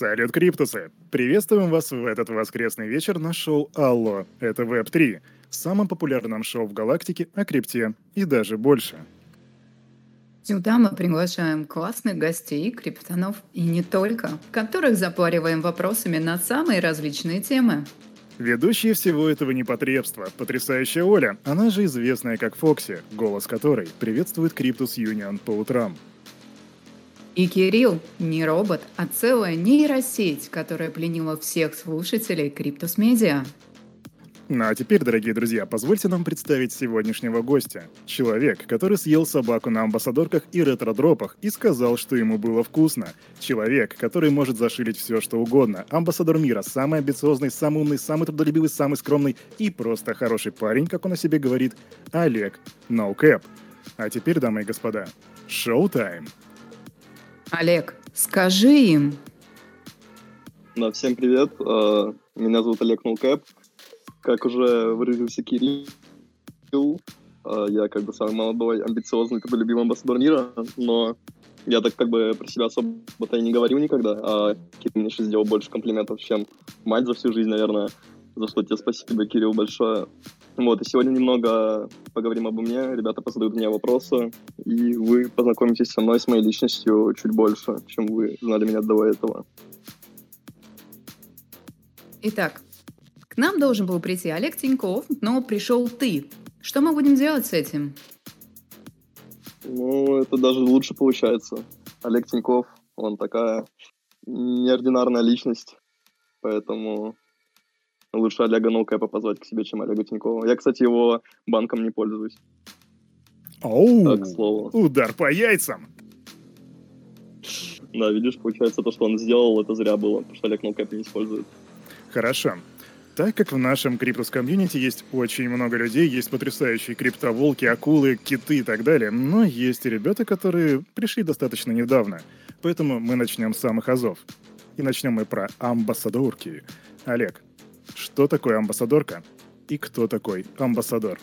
Салют, Криптусы! Приветствуем вас в этот воскресный вечер на шоу «Алло». Это Web3, самом популярном шоу в галактике о крипте и даже больше. Сюда мы приглашаем классных гостей, криптонов и не только, которых запариваем вопросами на самые различные темы. Ведущая всего этого непотребства, потрясающая Оля, она же известная как Фокси, голос которой приветствует Криптус Юнион по утрам. И Кирилл не робот, а целая нейросеть, которая пленила всех слушателей Криптус Медиа. Ну а теперь, дорогие друзья, позвольте нам представить сегодняшнего гостя. Человек, который съел собаку на амбассадорках и ретро-дропах и сказал, что ему было вкусно. Человек, который может зашилить все, что угодно. Амбассадор мира, самый амбициозный, самый умный, самый трудолюбивый, самый скромный и просто хороший парень, как он о себе говорит, Олег Ноукэп. Ну а теперь, дамы и господа, showtime. Олег, скажи им. Да, всем привет. Э, меня зовут Олег Ноукэп. Как уже выразился Кирилл, э, я как бы самый молодой, амбициозный, любимый амбассадор мира, но я так как бы про себя особо-то и не говорил никогда, а Кирилл мне еще сделал больше комплиментов, чем мать за всю жизнь, наверное, за что тебе спасибо, Кирилл, большое. Вот, и сегодня немного поговорим обо мне, ребята позадают мне вопросы, и вы познакомитесь со мной, с моей личностью чуть больше, чем вы знали меня до этого. Итак, к нам должен был прийти Олег Тиньков, но пришел ты. Что мы будем делать с этим? Ну, это даже лучше получается. Олег Тиньков, он такая неординарная личность, поэтому лучше Олега Ноукэпа позвать к себе, чем Олега Тинькова. Я, кстати, его банком не пользуюсь. Оу, так, слово. удар по яйцам. Да, видишь, получается, то, что он сделал, это зря было, потому что Олег Ноукэп не использует. Хорошо. Так как в нашем криптус комьюнити есть очень много людей, есть потрясающие криптоволки, акулы, киты и так далее, но есть и ребята, которые пришли достаточно недавно. Поэтому мы начнем с самых азов. И начнем мы про амбассадорки. Олег, что такое амбассадорка и кто такой амбассадор?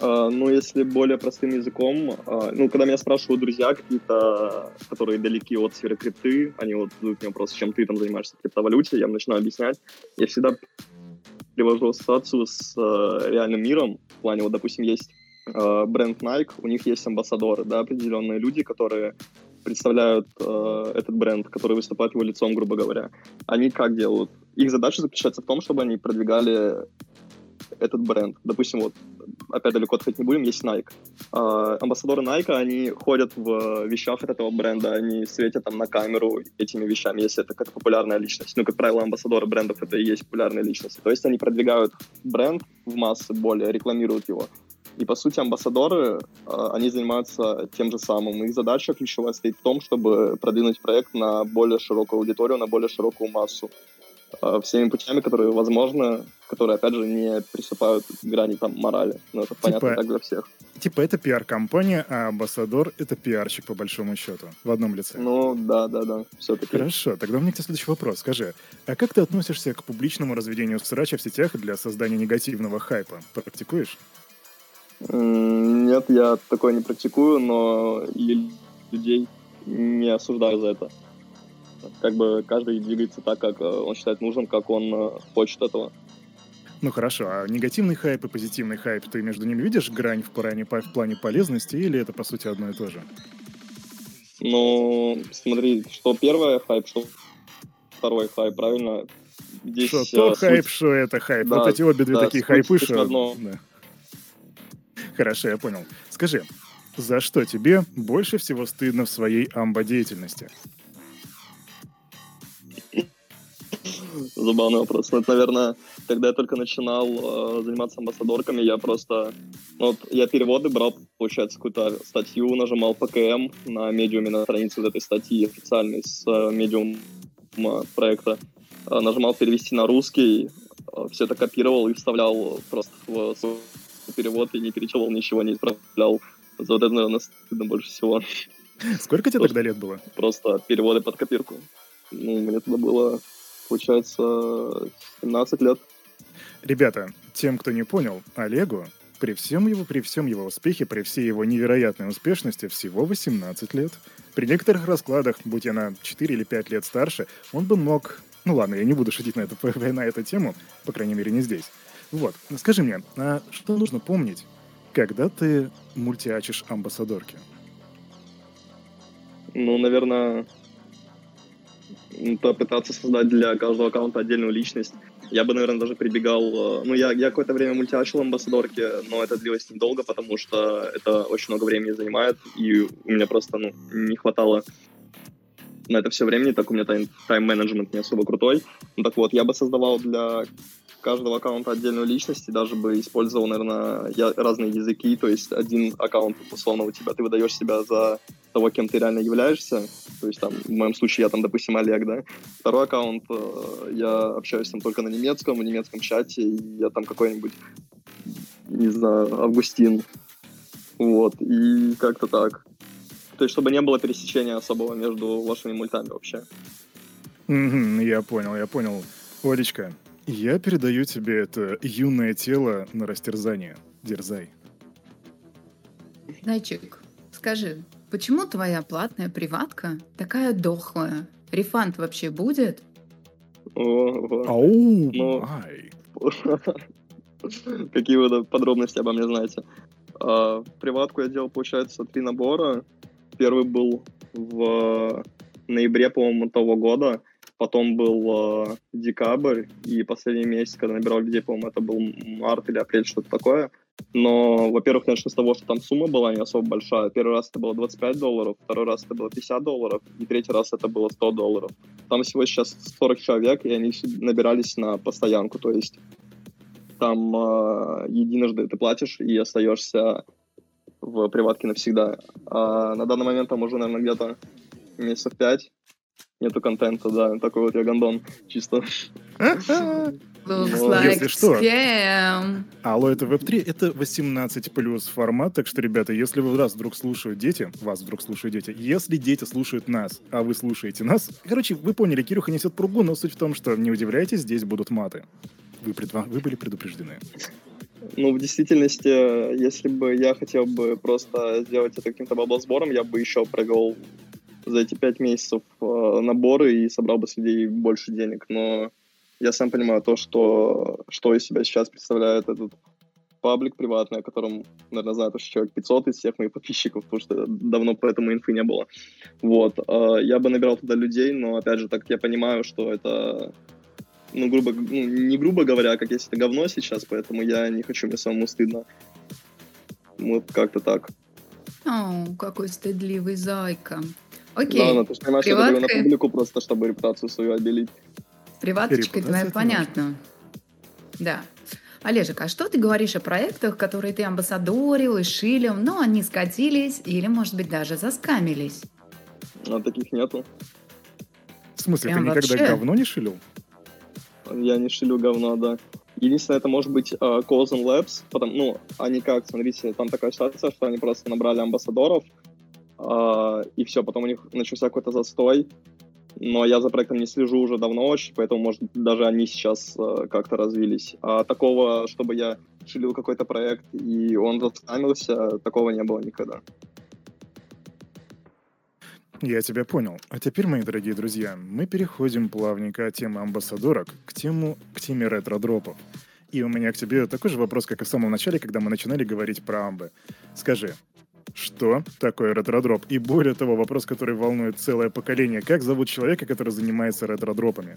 Uh, ну, если более простым языком, uh, ну, когда меня спрашивают друзья какие-то, которые далеки от сферы крипты, они вот задают мне вопрос, чем ты там занимаешься в криптовалюте, я начинаю объяснять. Я всегда привожу ассоциацию с uh, реальным миром. В плане, вот, допустим, есть бренд Nike, у них есть амбассадоры, да, определенные люди, которые представляют э, этот бренд, который выступает его лицом, грубо говоря. Они как делают? Их задача заключается в том, чтобы они продвигали этот бренд. Допустим, вот, опять далеко отходить не будем, есть Nike. Э, амбассадоры Nike, они ходят в вещах от этого бренда, они светят там на камеру этими вещами, если это какая-то популярная личность. Ну, как правило, амбассадоры брендов — это и есть популярные личности. То есть они продвигают бренд в массы более, рекламируют его. И, по сути, амбассадоры, а, они занимаются тем же самым. Их задача ключевая стоит в том, чтобы продвинуть проект на более широкую аудиторию, на более широкую массу. А, всеми путями, которые возможны, которые, опять же, не присыпают грани там морали. Но это типа, понятно так для всех. Типа это пиар-компания, а амбассадор — это пиарщик, по большому счету, в одном лице. Ну, да, да, да, все-таки. Хорошо, тогда у меня к тебе следующий вопрос. Скажи, а как ты относишься к публичному разведению срача в сетях для создания негативного хайпа? Практикуешь? Нет, я такое не практикую, но людей не осуждаю за это. Как бы каждый двигается так, как э, он считает нужным, как он э, хочет этого. Ну хорошо, а негативный хайп и позитивный хайп, ты между ними видишь грань в плане, в плане полезности или это по сути одно и то же? Ну, смотри, что первое хайп, что второй хайп, правильно? Здесь, что то суть... хайп, что это хайп. Да, вот эти обе две да, такие хайпы, что... Одно. Да. Хорошо, я понял. Скажи, за что тебе больше всего стыдно в своей амбо-деятельности? Забавный вопрос. Ну, это, наверное, когда я только начинал э, заниматься амбассадорками, я просто... Ну, вот я переводы брал, получается, какую-то статью, нажимал ПКМ на медиуме, на странице вот этой статьи официальной с э, медиум проекта. Э, нажимал перевести на русский, э, все это копировал и вставлял просто в свой перевод и не перечелал, ничего не исправлял. За вот это, наверное, стыдно больше всего. Сколько тебе тогда лет было? Просто переводы под копирку. Ну, мне тогда было, получается, 17 лет. Ребята, тем, кто не понял, Олегу При всем его, при всем его успехе, при всей его невероятной успешности, всего 18 лет. При некоторых раскладах, будь я на 4 или 5 лет старше, он бы мог... Ну ладно, я не буду шутить на, это, на эту тему, по крайней мере, не здесь. Вот, скажи мне, а что нужно помнить, когда ты мультиачишь амбассадорки? Ну, наверное, попытаться создать для каждого аккаунта отдельную личность. Я бы, наверное, даже прибегал... Э, ну, я, я какое-то время мультиачил амбассадорки, но это длилось недолго, потому что это очень много времени занимает, и у меня просто ну, не хватало на это все времени, так у меня тайм- тайм-менеджмент не особо крутой. Ну так вот, я бы создавал для каждого аккаунта отдельную личность, и даже бы использовал, наверное, я, разные языки, то есть один аккаунт, условно, у тебя, ты выдаешь себя за того, кем ты реально являешься, то есть там, в моем случае, я там, допустим, Олег, да, второй аккаунт, э, я общаюсь там только на немецком, в немецком чате, и я там какой-нибудь, не знаю, Августин, вот, и как-то так. То есть, чтобы не было пересечения особого между вашими мультами вообще. Mm-hmm, я понял, я понял. Олечка, я передаю тебе это юное тело на растерзание. Дерзай. Зайчик, скажи, почему твоя платная приватка такая дохлая? Рефанд вообще будет? Ау, ну, Какие вы подробности обо мне знаете? А, приватку я делал, получается, три набора. Первый был в ноябре, по-моему, того года потом был э, декабрь, и последний месяц, когда набирал людей, по-моему, это был март или апрель, что-то такое. Но, во-первых, начну с того, что там сумма была не особо большая. Первый раз это было 25 долларов, второй раз это было 50 долларов, и третий раз это было 100 долларов. Там всего сейчас 40 человек, и они набирались на постоянку, то есть там э, единожды ты платишь и остаешься в приватке навсегда. А на данный момент там уже, наверное, где-то месяцев пять нету контента, да, такой вот я гандон, чисто. Looks like Если что, scam. Алло, это Web3, это 18 плюс формат, так что, ребята, если вы раз вдруг слушают дети, вас вдруг слушают дети, если дети слушают нас, а вы слушаете нас, короче, вы поняли, Кирюха несет пругу, но суть в том, что не удивляйтесь, здесь будут маты. Вы, предва... вы были предупреждены. Ну, в действительности, если бы я хотел бы просто сделать это каким-то баблосбором, я бы еще провел за эти пять месяцев э, наборы и собрал бы с людей больше денег. Но я сам понимаю то, что, что из себя сейчас представляет этот паблик приватный, о котором, наверное, знает уже человек 500 из всех моих подписчиков, потому что давно по этому инфы не было. Вот. Э, я бы набирал туда людей, но, опять же, так я понимаю, что это ну, грубо, ну, не грубо говоря, как если это говно сейчас, поэтому я не хочу, мне самому стыдно. Вот как-то так. О, какой стыдливый зайка. Окей. Да, ну, ты понимаешь, Приватка... я на публику просто, чтобы репутацию свою обелить. Приваточкой твоя понятно. Да. Олежек, а что ты говоришь о проектах, которые ты амбассадорил и шилил, но они скатились или, может быть, даже заскамились? А таких нету. В смысле, Прям ты никогда вообще? говно не шилил? Я не шилю говно, да. Единственное, это может быть uh, Cozen Labs, потому, ну, они как, смотрите, там такая ситуация, что они просто набрали амбассадоров, а, и все, потом у них начался какой-то застой, но я за проектом не слежу уже давно очень, поэтому, может, даже они сейчас э, как-то развились. А такого, чтобы я шилил какой-то проект, и он заскамился, такого не было никогда. Я тебя понял. А теперь, мои дорогие друзья, мы переходим плавненько от темы амбассадорок к, тему, к теме ретро-дропов. И у меня к тебе такой же вопрос, как и в самом начале, когда мы начинали говорить про амбы. Скажи, что такое ретродроп? И более того, вопрос, который волнует целое поколение. Как зовут человека, который занимается ретродропами?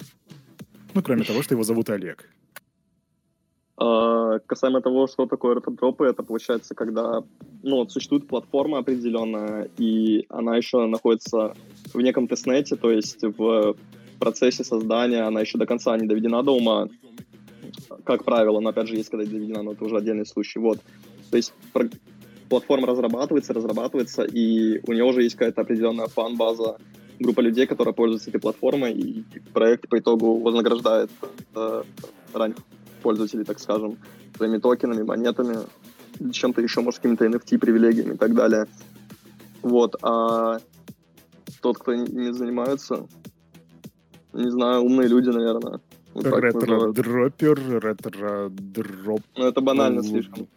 Ну, кроме того, что его зовут Олег. А, касаемо того, что такое ретродропы, это получается, когда ну, существует платформа определенная, и она еще находится в неком тестнете, то есть в процессе создания она еще до конца не доведена до ума, как правило, но опять же есть когда доведена, но это уже отдельный случай. Вот. То есть платформа разрабатывается, разрабатывается, и у нее уже есть какая-то определенная фан-база, группа людей, которая пользуется этой платформой, и проект по итогу вознаграждает э, ранних пользователей, так скажем, своими токенами, монетами, чем-то еще, может, какими-то NFT, привилегиями и так далее. Вот, а тот, кто не занимается, не знаю, умные люди, наверное. Вот ретро-дропер, ретро-дроп... Ну, это банально слишком.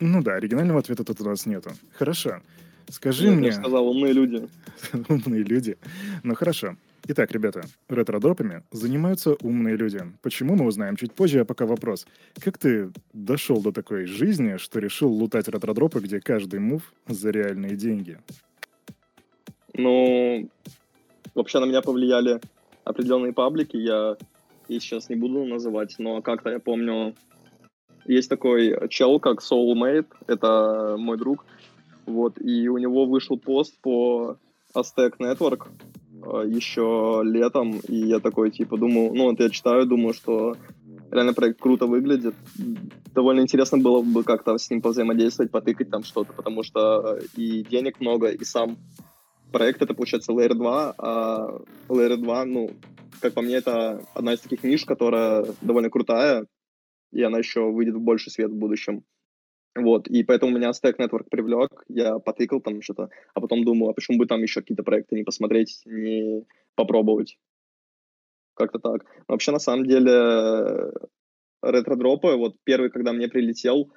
Ну да, оригинального ответа тут у нас нету. Хорошо. Скажи Нет, мне... Я сказал, умные люди. умные люди. Ну хорошо. Итак, ребята, ретро-дропами занимаются умные люди. Почему, мы узнаем чуть позже, а пока вопрос. Как ты дошел до такой жизни, что решил лутать ретро-дропы, где каждый мув за реальные деньги? Ну, вообще на меня повлияли определенные паблики. Я их сейчас не буду называть, но как-то я помню, есть такой чел, как Soulmate, это мой друг, вот, и у него вышел пост по Aztec Network, Э, еще летом, и я такой, типа, думаю, ну, вот я читаю, думаю, что реально проект круто выглядит. Довольно интересно было бы как-то с ним повзаимодействовать, потыкать там что-то, потому что и денег много, и сам проект это, получается, Layer 2, а Layer 2, ну, как по мне, это одна из таких ниш, которая довольно крутая, и она еще выйдет в больший свет в будущем. Вот, и поэтому меня Stack Network привлек, я потыкал там что-то, а потом думал, а почему бы там еще какие-то проекты не посмотреть, не попробовать. Как-то так. Но вообще, на самом деле, ретро-дропы, вот первый, когда мне прилетел,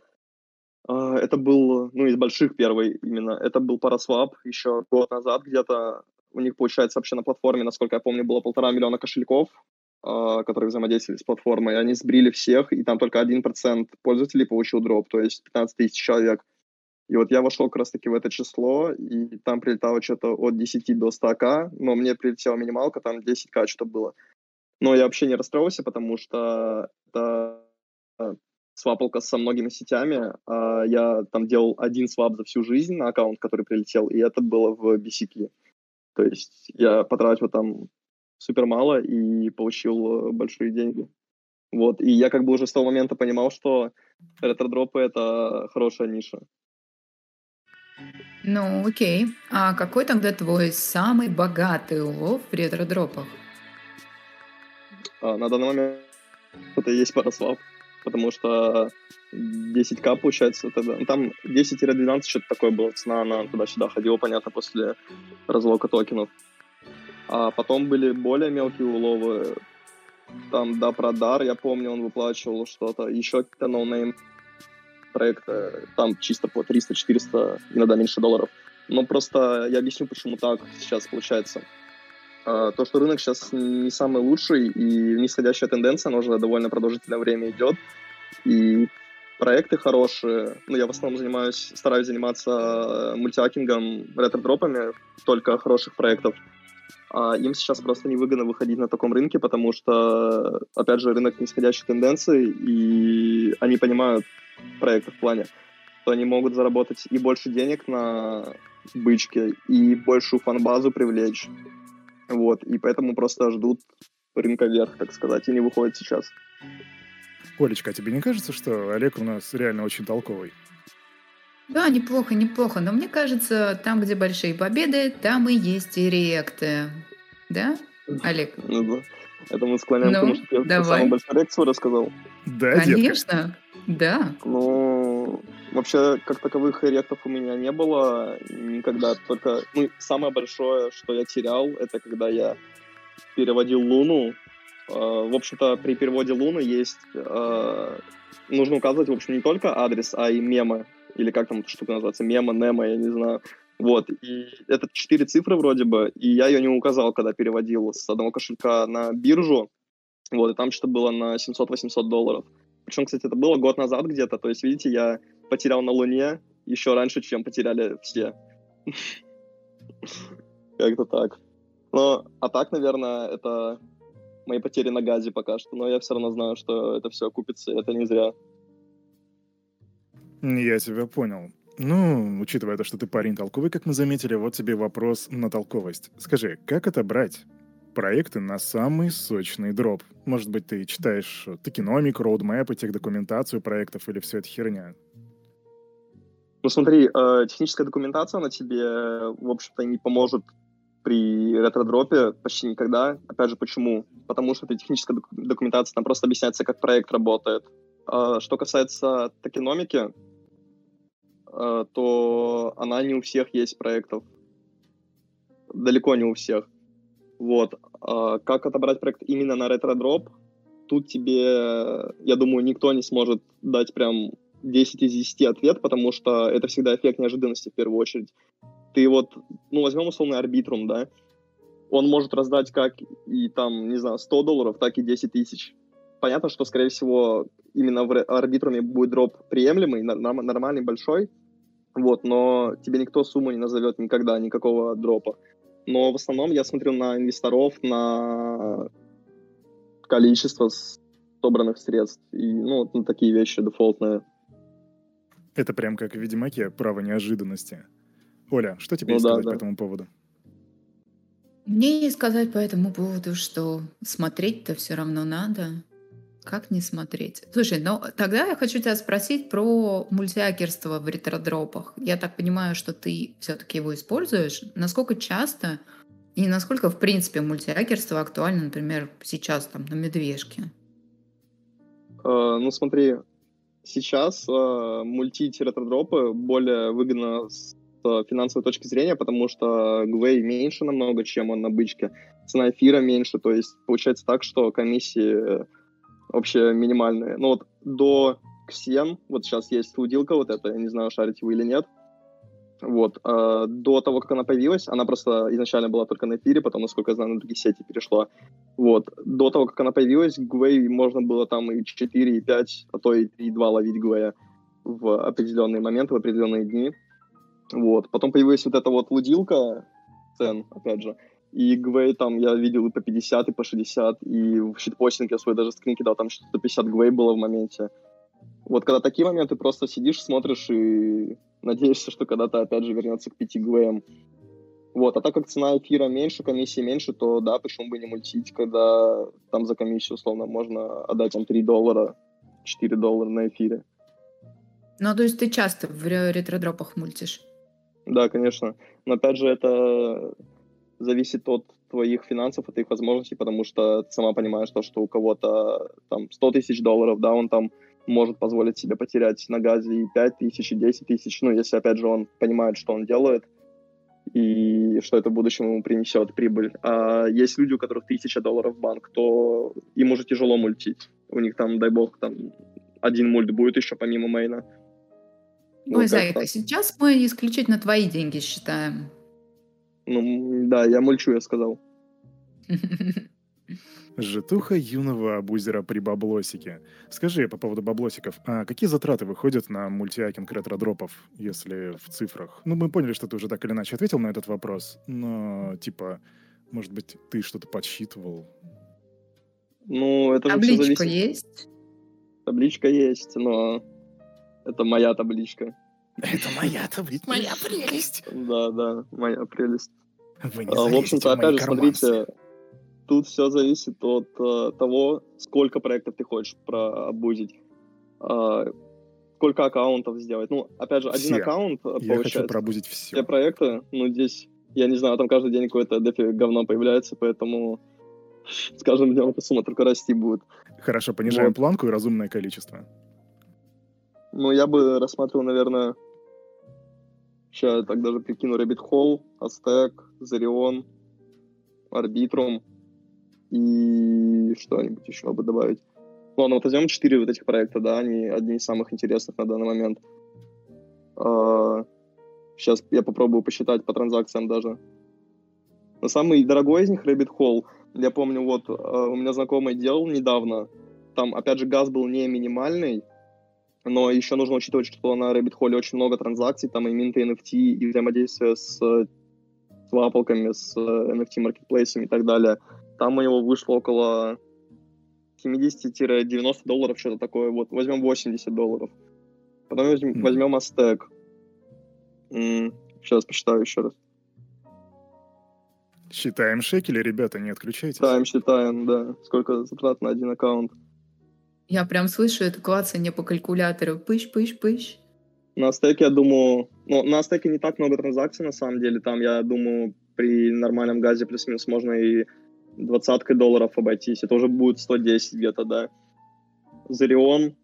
а, это был, ну, из больших первый именно, это был Paraswap еще год назад где-то. У них, получается, вообще на платформе, насколько я помню, было полтора миллиона кошельков, которые взаимодействовали с платформой, они сбрили всех, и там только 1% пользователей получил дроп, то есть 15 тысяч человек. И вот я вошел как раз-таки в это число, и там прилетало что-то от 10 до 100к, но мне прилетела минималка, там 10к что-то было. Но я вообще не расстроился, потому что это а, свапалка со многими сетями. А я там делал один свап за всю жизнь на аккаунт, который прилетел, и это было в BCK. То есть я потратил там супер мало и получил э, большие деньги. Вот, и я как бы уже с того момента понимал, что ретро-дропы — это хорошая ниша. Ну, окей. А какой тогда твой самый богатый улов в ретро-дропах? А, на данный момент это и есть ParaSwap, потому что 10к получается тогда. Там 10-12 что-то такое было, цена, она туда-сюда ходила, понятно, после разлока токенов. А потом были более мелкие уловы. Там, да, Продар, я помню, он выплачивал что-то. Еще какие-то no-name проекты. Там чисто по 300-400, иногда меньше долларов. Но просто я объясню, почему так сейчас получается. А, то, что рынок сейчас не самый лучший, и нисходящая тенденция, она уже довольно продолжительное время идет. И проекты хорошие. Ну, я в основном занимаюсь, стараюсь заниматься мультиакингом, ретро-дропами, только хороших проектов им сейчас просто невыгодно выходить на таком рынке, потому что, опять же, рынок нисходящей тенденции, и они понимают проекты в плане, что они могут заработать и больше денег на бычке, и большую фан-базу привлечь. Вот, и поэтому просто ждут рынка вверх, так сказать, и не выходят сейчас. Олечка, а тебе не кажется, что Олег у нас реально очень толковый? Да, неплохо, неплохо. Но мне кажется, там, где большие победы, там и есть и реакты. Да, Олег? Ну да. Это мы склоняем ну, к тому, что я давай. самую большую реакцию рассказал. Да, Конечно, детка. да. Ну, вообще, как таковых реактов у меня не было никогда. Только, ну, самое большое, что я терял, это когда я переводил Луну. А, в общем-то, при переводе Луны есть... А, нужно указывать, в общем, не только адрес, а и мемы или как там эта штука называется, мема, нема, я не знаю. Вот, и это четыре цифры вроде бы, и я ее не указал, когда переводил с одного кошелька на биржу, вот, и там что-то было на 700-800 долларов. Причем, кстати, это было год назад где-то, то есть, видите, я потерял на Луне еще раньше, чем потеряли все. Как-то так. Но, а так, наверное, это мои потери на газе пока что, но я все равно знаю, что это все окупится, это не зря. Я тебя понял. Ну, учитывая то, что ты парень толковый, как мы заметили, вот тебе вопрос на толковость. Скажи, как это брать? Проекты на самый сочный дроп. Может быть, ты читаешь токеномик, роудмэпы, документацию проектов или все это херня? Ну смотри, э, техническая документация, она тебе, в общем-то, не поможет при ретро-дропе почти никогда. Опять же, почему? Потому что эта техническая документация, там просто объясняется, как проект работает. Э, что касается токеномики, Э, то она не у всех есть проектов. Далеко не у всех. Вот. А как отобрать проект именно на ретро-дроп? Тут тебе, я думаю, никто не сможет дать прям 10 из 10 ответ, потому что это всегда эффект неожиданности в первую очередь. Ты вот, ну, возьмем условный арбитрум, да, он может раздать как и там, не знаю, 100 долларов, так и 10 тысяч. Понятно, что, скорее всего, именно в арбитруме будет дроп приемлемый, нормальный, большой, вот, но тебе никто сумму не назовет никогда, никакого дропа. Но в основном я смотрю на инвесторов, на количество собранных средств и, ну, на такие вещи дефолтные. Это прям как в Ведьмаке, право неожиданности. Оля, что тебе ну, сказать да. по этому поводу? Мне сказать по этому поводу, что смотреть-то все равно надо. Как не смотреть? Слушай, ну тогда я хочу тебя спросить про мультиакерство в ретродропах. Я так понимаю, что ты все-таки его используешь. Насколько часто и насколько, в принципе, мультиакерство актуально, например, сейчас там на медвежке? Uh, ну смотри, сейчас uh, мультить ретродропы более выгодно с финансовой точки зрения, потому что Гвей меньше намного, чем он на бычке. Цена эфира меньше, то есть получается так, что комиссии вообще минимальные. Ну вот до Xen, вот сейчас есть лудилка вот эта, я не знаю, шарите вы или нет, вот. А до того, как она появилась, она просто изначально была только на эфире, потом, насколько я знаю, на другие сети перешла. Вот. До того, как она появилась, Гвей можно было там и 4, и 5, а то и 3, 2 ловить Гвея в определенные моменты, в определенные дни. Вот. Потом появилась вот эта вот лудилка цен, опять же. И Гвей там я видел и по 50, и по 60, и в щитпостинг я свой даже скрин кидал, там что-то 50 Гвей было в моменте. Вот когда такие моменты, просто сидишь, смотришь и надеешься, что когда-то опять же вернется к 5 Гвеям. Вот, а так как цена эфира меньше, комиссии меньше, то да, почему бы не мультить, когда там за комиссию, условно, можно отдать там 3 доллара, 4 доллара на эфире. Ну, то есть ты часто в ретродропах мультишь? Да, конечно. Но опять же, это зависит от твоих финансов, от твоих возможностей, потому что ты сама понимаешь то, что у кого-то там 100 тысяч долларов, да, он там может позволить себе потерять на газе и 5 тысяч, и 10 тысяч, ну, если, опять же, он понимает, что он делает, и что это в будущем ему принесет прибыль. А есть люди, у которых тысяча долларов в банк, то им уже тяжело мультить. У них там, дай бог, там один мульт будет еще помимо мейна. Ой, вот Зайка, сейчас мы исключительно твои деньги считаем. Ну, да, я мульчу, я сказал. Житуха юного абузера при баблосике. Скажи по поводу баблосиков, а какие затраты выходят на мультиакинг ретро-дропов, если в цифрах? Ну, мы поняли, что ты уже так или иначе ответил на этот вопрос, но, типа, может быть, ты что-то подсчитывал? Ну, это Табличка же все зависит. есть? Табличка есть, но это моя табличка. Это моя табличка, моя прелесть. Да, да, моя прелесть. Вы не а, в общем-то, опять же, смотрите, тут все зависит от uh, того, сколько проектов ты хочешь прообузить. Uh, сколько аккаунтов сделать. Ну, опять же, один аккаунт я получается. Я хочу пробузить все. Все проекты, ну, здесь, я не знаю, там каждый день какое-то дефи говно появляется, поэтому с каждым днем эта сумма только расти будет. Хорошо, понижаем вот. планку и разумное количество. Ну, я бы рассматривал, наверное, сейчас я так даже прикину Rabbit Hole, Aztec, Zerion, Arbitrum и что-нибудь еще бы добавить. Ладно, вот возьмем четыре вот этих проекта, да, они одни из самых интересных на данный момент. сейчас а, я попробую посчитать по транзакциям даже. Но самый дорогой из них Rabbit Hole. Я помню, вот а, у меня знакомый делал недавно. Там, опять же, газ был не минимальный, но еще нужно учитывать, что на Rabbit Hole очень много транзакций, там и минты NFT, и взаимодействие с свапалками, с NFT-маркетплейсами и так далее. Там у него вышло около 70-90 долларов, что-то такое. Вот, возьмем 80 долларов. Потом возьмем, mm. возьмем Aztec. М-м, сейчас посчитаю еще раз. Считаем шекели, ребята, не отключайтесь. Считаем, считаем, да. Сколько затрат на один аккаунт. Я прям слышу это клацание по калькулятору. Пыщ, пыщ, пыщ. На стеке, я думаю... Ну, на стеке не так много транзакций, на самом деле. Там, я думаю, при нормальном газе плюс-минус можно и двадцаткой долларов обойтись. Это уже будет 110 где-то, да. Зарион,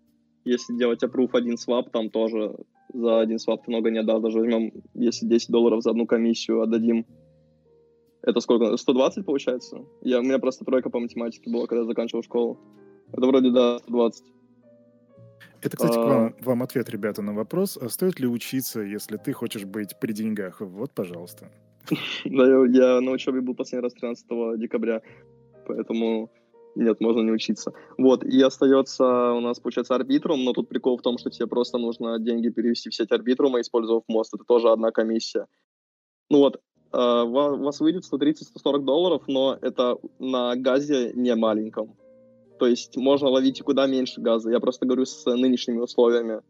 если делать опруф один свап, там тоже за один свап много не отдашь. Даже возьмем, если 10 долларов за одну комиссию отдадим. Это сколько? 120 получается? Я, у меня просто тройка по математике была, когда я заканчивал школу. Это вроде, да, 120. Это, кстати, а... вам, вам ответ, ребята, на вопрос, а стоит ли учиться, если ты хочешь быть при деньгах? Вот, пожалуйста. Да, я на учебе был последний раз 13 декабря, поэтому нет, можно не учиться. Вот, и остается у нас, получается, арбитрум, но тут прикол в том, что тебе просто нужно деньги перевести в сеть арбитрума, использовав мост. Это тоже одна комиссия. Ну вот, у вас выйдет 130-140 долларов, но это на газе не маленьком. То есть можно ловить и куда меньше газа. Я просто говорю с нынешними условиями.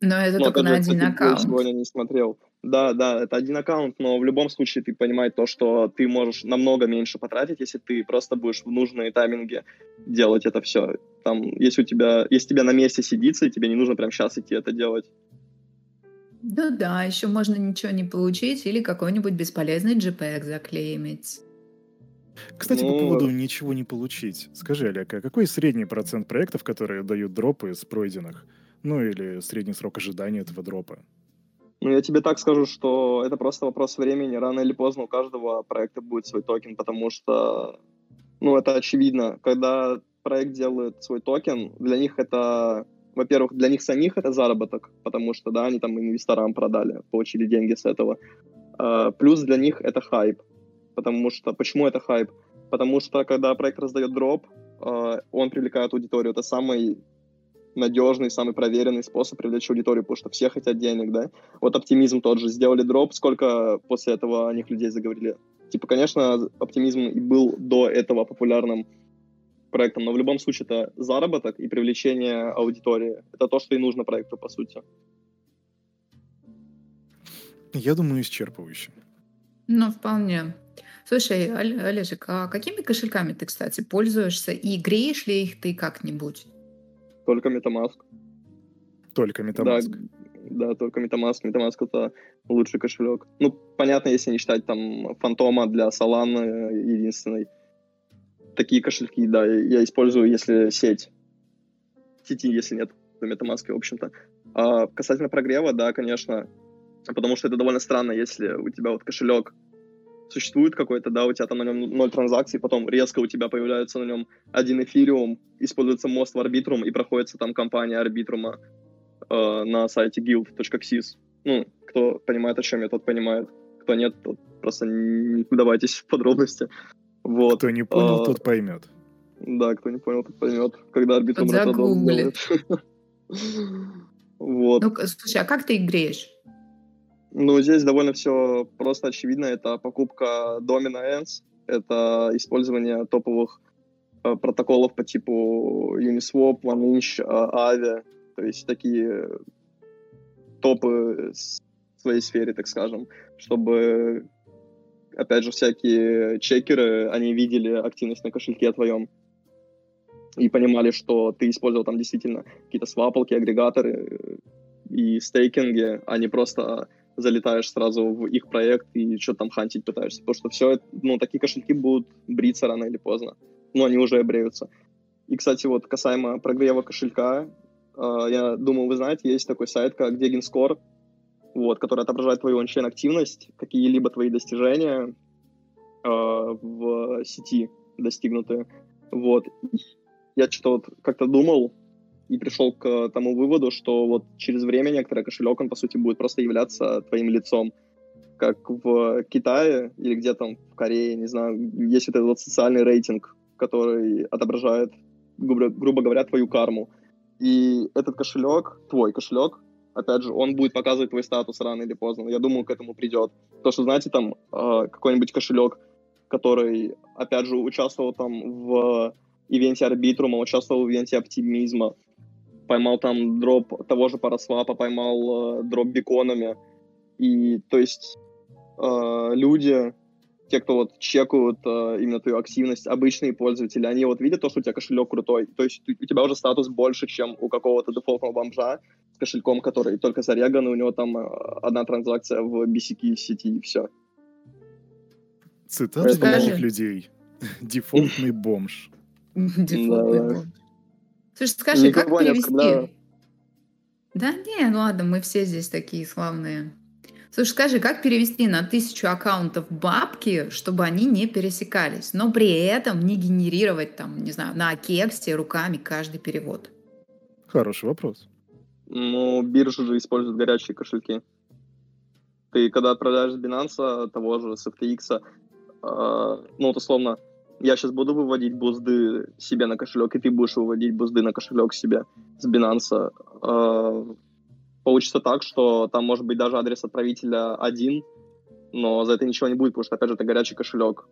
Но это но, только на один аккаунт. Я сегодня не смотрел. Да, да, это один аккаунт, но в любом случае ты понимаешь то, что ты можешь намного меньше потратить, если ты просто будешь в нужные тайминге делать это все. Там, если у тебя, если тебе на месте сидится, и тебе не нужно прямо сейчас идти это делать. Ну да, еще можно ничего не получить или какой-нибудь бесполезный JPEG заклеймить. Кстати, ну, по поводу ничего не получить. Скажи, Олег, а какой средний процент проектов, которые дают дропы с пройденных? Ну или средний срок ожидания этого дропа? Ну, я тебе так скажу, что это просто вопрос времени. Рано или поздно у каждого проекта будет свой токен, потому что, ну, это очевидно. Когда проект делает свой токен, для них это, во-первых, для них самих это заработок, потому что, да, они там инвесторам продали, получили деньги с этого. Uh, плюс для них это хайп, потому что, почему это хайп? Потому что, когда проект раздает дроп, uh, он привлекает аудиторию. Это самый надежный, самый проверенный способ привлечь аудиторию, потому что все хотят денег, да. Вот оптимизм тот же. Сделали дроп, сколько после этого о них людей заговорили. Типа, конечно, оптимизм и был до этого популярным проектом, но в любом случае это заработок и привлечение аудитории. Это то, что и нужно проекту, по сути. Я думаю, исчерпывающе. Ну, вполне. Слушай, Олежек, а какими кошельками ты, кстати, пользуешься? И греешь ли их ты как-нибудь? Только MetaMask. Только MetaMask. Да, да, только MetaMask. MetaMask это лучший кошелек. Ну, понятно, если не считать там фантома для Solana единственной. Такие кошельки, да, я использую, если сеть. Сети, если нет, то MetaMask, в общем-то. А касательно прогрева, да, конечно, потому что это довольно странно, если у тебя вот кошелек существует какой-то, да, у тебя там на нем ноль транзакций, потом резко у тебя появляется на нем один эфириум, используется мост в арбитрум, и проходится там компания арбитрума э, на сайте guild.xyz. Ну, кто понимает, о чем я, тот понимает. Кто нет, тот просто не вдавайтесь в подробности. Вот. Кто не понял, а, тот поймет. Да, кто не понял, тот поймет. Когда арбитрум делает. Вот. Ну, слушай, а как ты их греешь? Ну, здесь довольно все просто очевидно. Это покупка домена ENS, это использование топовых э, протоколов по типу Uniswap, OneInch, Aave, то есть такие топы в своей сфере, так скажем, чтобы, опять же, всякие чекеры, они видели активность на кошельке твоем и понимали, что ты использовал там действительно какие-то свапалки, агрегаторы и стейкинги, а не просто залетаешь сразу в их проект и что там хантить пытаешься. Потому что все, ну, такие кошельки будут бриться рано или поздно. Ну, они уже бреются. И, кстати, вот касаемо прогрева кошелька, э, я думаю, вы знаете, есть такой сайт, как Deginscore, вот, который отображает твою ончейн активность, какие-либо твои достижения э, в сети достигнутые. Вот. Я что-то вот как-то думал, и пришел к тому выводу, что вот через время некоторый кошелек, он, по сути, будет просто являться твоим лицом. Как в Китае или где там в Корее, не знаю, есть этот вот социальный рейтинг, который отображает, грубо говоря, твою карму. И этот кошелек, твой кошелек, опять же, он будет показывать твой статус рано или поздно. Я думаю, к этому придет. То, что, знаете, там э, какой-нибудь кошелек, который, опять же, участвовал там в ивенте арбитрума, участвовал в ивенте оптимизма, поймал там дроп того же парасвапа, поймал э, дроп беконами. И то есть э, люди, те, кто вот чекают э, именно твою активность, обычные пользователи, они вот видят то, что у тебя кошелек крутой. То есть у тебя уже статус больше, чем у какого-то дефолтного бомжа с кошельком, который только зареган, и у него там э, одна транзакция в BCK сети, и все. Цитата для людей. Дефолтный бомж. Дефолтный бомж. Слушай, скажи, Никого как перевести? Когда... Да не, ну ладно, мы все здесь такие славные. Слушай, скажи, как перевести на тысячу аккаунтов бабки, чтобы они не пересекались, но при этом не генерировать там, не знаю, на кексте руками каждый перевод? Хороший вопрос. Ну, биржи же используют горячие кошельки. Ты когда отправляешь с Binance, того же, с FTX, э, ну, вот условно, я сейчас буду выводить бузды себе на кошелек, и ты будешь выводить бузды на кошелек себе с Binance. Э, получится так, что там может быть даже адрес отправителя один, но за это ничего не будет, потому что, опять же, это горячий кошелек.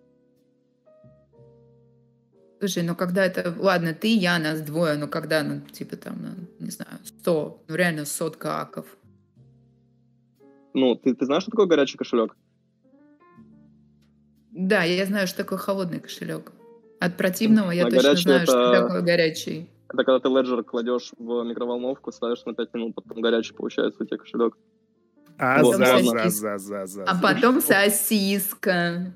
Слушай, ну когда это... Ладно, ты, я, нас двое, но когда, ну, типа там, ну, не знаю, сто, ну реально сотка аков. Ну, ты, ты знаешь, что такое горячий кошелек? Да, я знаю, что такое холодный кошелек. От противного я точно знаю, это... что такое горячий. Это когда ты леджер кладешь в микроволновку, ставишь на 5 минут, потом горячий получается у тебя кошелек. А, вот, за, за, за, за, за, а потом сосиска.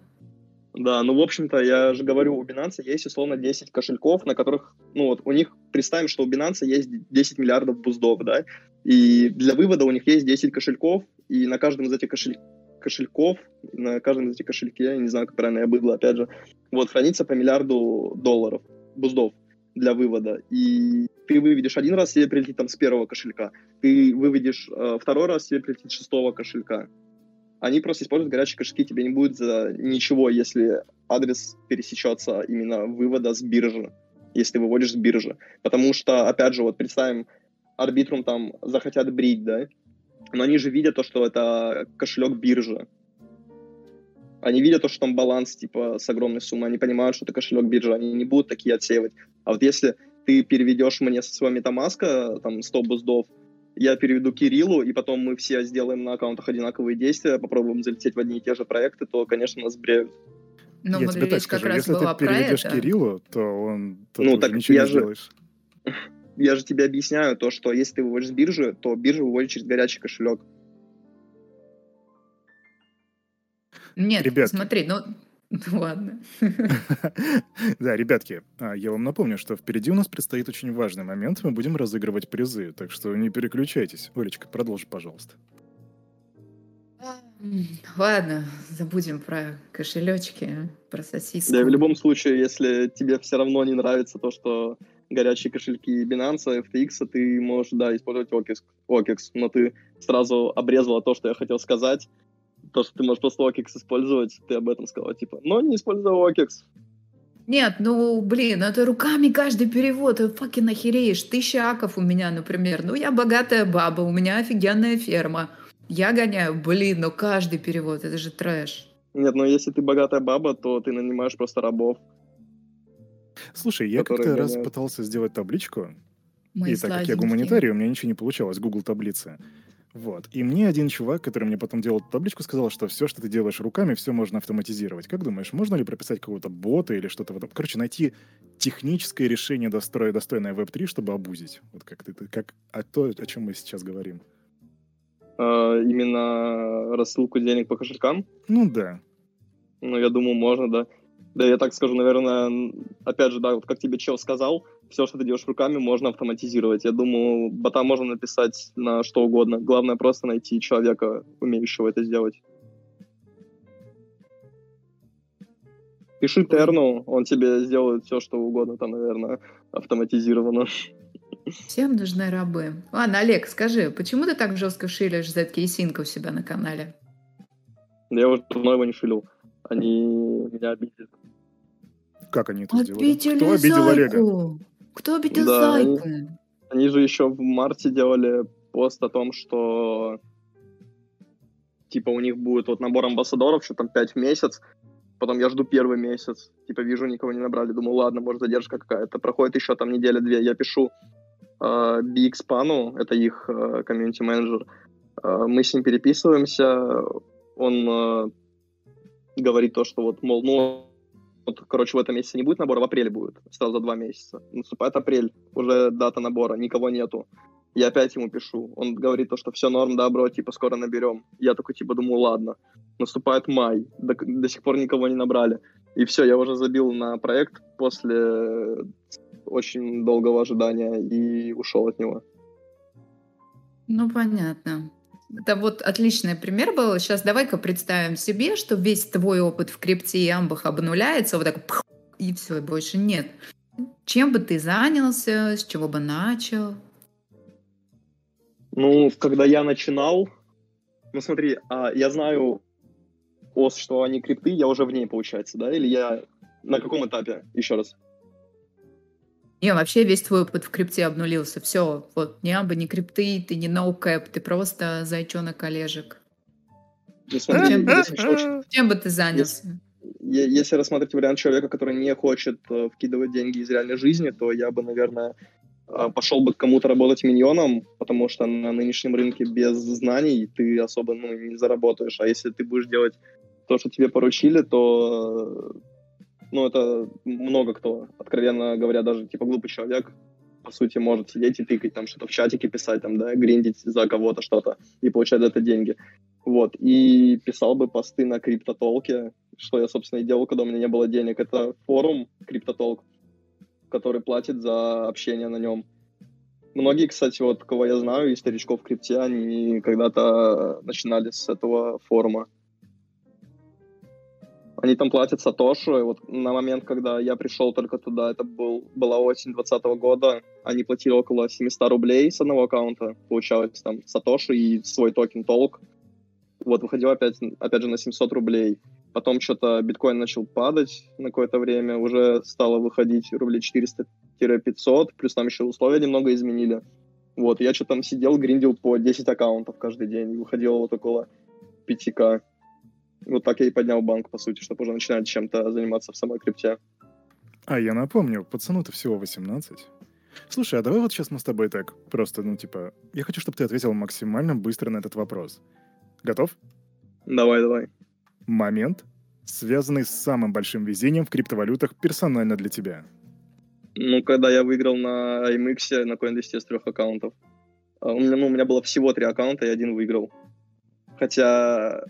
Да, ну, в общем-то, я же говорю, у Binance есть, условно, 10 кошельков, на которых, ну, вот, у них, представим, что у Binance есть 10 миллиардов буздов, да, и для вывода у них есть 10 кошельков, и на каждом из этих кошель... кошельков, на каждом из этих кошельков, я не знаю, как правильно я быдло, опять же, вот, хранится по миллиарду долларов, буздов для вывода, и ты выведешь один раз, себе прилетит там с первого кошелька, ты выведешь э, второй раз, себе прилетит с шестого кошелька, они просто используют горячие кошельки, тебе не будет за ничего, если адрес пересечется именно вывода с биржи, если выводишь с биржи. Потому что, опять же, вот представим, арбитрум там захотят брить, да, но они же видят то, что это кошелек биржи. Они видят то, что там баланс, типа, с огромной суммой, они понимают, что это кошелек биржи, они не будут такие отсеивать. А вот если ты переведешь мне со своего метамаска, там, 100 буздов, я переведу Кириллу, и потом мы все сделаем на аккаунтах одинаковые действия, попробуем залететь в одни и те же проекты, то, конечно, нас бреют. Ну, я тебе так скажу, если ты переведешь Кириллу, то он то ну, так ничего я не же, сделаешь. Я же тебе объясняю то, что если ты выводишь с биржи, то биржа выводит через горячий кошелек. Нет, Ребят, смотри, ну Ладно. Да, ребятки, а, я вам напомню, что впереди у нас предстоит очень важный момент. Мы будем разыгрывать призы, так что не переключайтесь. Олечка, продолжи, пожалуйста. Ладно, забудем про кошелечки, про сосиски. Да, в любом случае, если тебе все равно не нравится то, что горячие кошельки Binance, FTX, ты можешь, да, использовать OKEX, OKEX, но ты сразу обрезала то, что я хотел сказать, то, что ты можешь просто OKEX использовать, ты об этом сказала, типа, но не используй OKEX. Нет, ну, блин, это руками каждый перевод, ты факин охереешь. Тысяча аков у меня, например. Ну, я богатая баба, у меня офигенная ферма. Я гоняю, блин, но каждый перевод, это же трэш. Нет, ну если ты богатая баба, то ты нанимаешь просто рабов. Слушай, я как-то раз пытался сделать табличку, Мои и так как я гуманитарий, у меня ничего не получалось, Google таблицы. Вот. И мне один чувак, который мне потом делал табличку, сказал, что все, что ты делаешь руками, все можно автоматизировать. Как думаешь, можно ли прописать какого-то бота или что-то в этом? Короче, найти техническое решение, достроя, достойное Web3, чтобы обузить. Вот как ты, как, а то, о чем мы сейчас говорим. А, именно рассылку денег по кошелькам? Ну да. Ну, я думаю, можно, да. Да, я так скажу, наверное, опять же, да, вот как тебе чел сказал, все, что ты делаешь руками, можно автоматизировать. Я думаю, бота можно написать на что угодно. Главное просто найти человека, умеющего это сделать. Пиши Терну, он тебе сделает все, что угодно, там, наверное, автоматизировано. Всем нужны рабы. Ладно, Олег, скажи, почему ты так жестко шилишь ZK-Sync у себя на канале? Я уже давно его не шилил. Они меня обидели. Как они это Обидели сделали? Кто обидел Олега? Кто обидел да, Зайку? Они, они же еще в марте делали пост о том, что типа у них будет вот набор амбассадоров, что там 5 в месяц, потом я жду первый месяц, типа вижу, никого не набрали, думаю, ладно, может задержка какая-то, проходит еще там неделя-две, я пишу э, BX это их э, комьюнити-менеджер, э, мы с ним переписываемся, он э, говорит то, что вот, мол, ну, вот, короче, в этом месяце не будет набора, в апреле будет, сразу за два месяца. Наступает апрель, уже дата набора, никого нету. Я опять ему пишу. Он говорит то, что все норм, да, бро, типа, скоро наберем. Я такой, типа, думаю, ладно. Наступает май, до, до сих пор никого не набрали. И все, я уже забил на проект после очень долгого ожидания и ушел от него. Ну, понятно. Это вот отличный пример был. Сейчас давай-ка представим себе, что весь твой опыт в крипте и амбах обнуляется, вот так, и все, больше нет. Чем бы ты занялся, с чего бы начал? Ну, когда я начинал, ну смотри, а, я знаю ОС, что они крипты, я уже в ней, получается, да? Или я на каком этапе? Еще раз. Не, вообще весь твой опыт в крипте обнулился. Все, вот не абы, не крипты, ты не ноукэп, ты просто зайчонок Олежек. Ну, чем, бы, чем бы ты занялся? Если, если рассматривать вариант человека, который не хочет э, вкидывать деньги из реальной жизни, то я бы, наверное, э, пошел бы к кому-то работать миньоном, потому что на нынешнем рынке без знаний ты особо ну, не заработаешь. А если ты будешь делать то, что тебе поручили, то ну, это много кто, откровенно говоря, даже типа глупый человек, по сути, может сидеть и тыкать, там что-то в чатике писать, там, да, гриндить за кого-то что-то и получать за это деньги. Вот, и писал бы посты на криптотолке, что я, собственно, и делал, когда у меня не было денег. Это форум криптотолк, который платит за общение на нем. Многие, кстати, вот кого я знаю, из старичков в крипте, они когда-то начинали с этого форума. Они там платят Сатошу, и вот на момент, когда я пришел только туда, это был, была осень 2020 года, они платили около 700 рублей с одного аккаунта, получалось там Сатоши и свой токен Толк. Вот, выходил опять, опять же на 700 рублей. Потом что-то биткоин начал падать на какое-то время, уже стало выходить рублей 400-500, плюс там еще условия немного изменили. Вот, я что-то там сидел, гриндил по 10 аккаунтов каждый день, выходило вот около 5к. Вот так я и поднял банк, по сути, чтобы уже начинать чем-то заниматься в самой крипте. А я напомню, пацану-то всего 18. Слушай, а давай вот сейчас мы с тобой так просто, ну, типа, я хочу, чтобы ты ответил максимально быстро на этот вопрос. Готов? Давай, давай. Момент, связанный с самым большим везением в криптовалютах персонально для тебя. Ну, когда я выиграл на IMX, на CoinList с трех аккаунтов. А у меня, ну, у меня было всего три аккаунта, и один выиграл. Хотя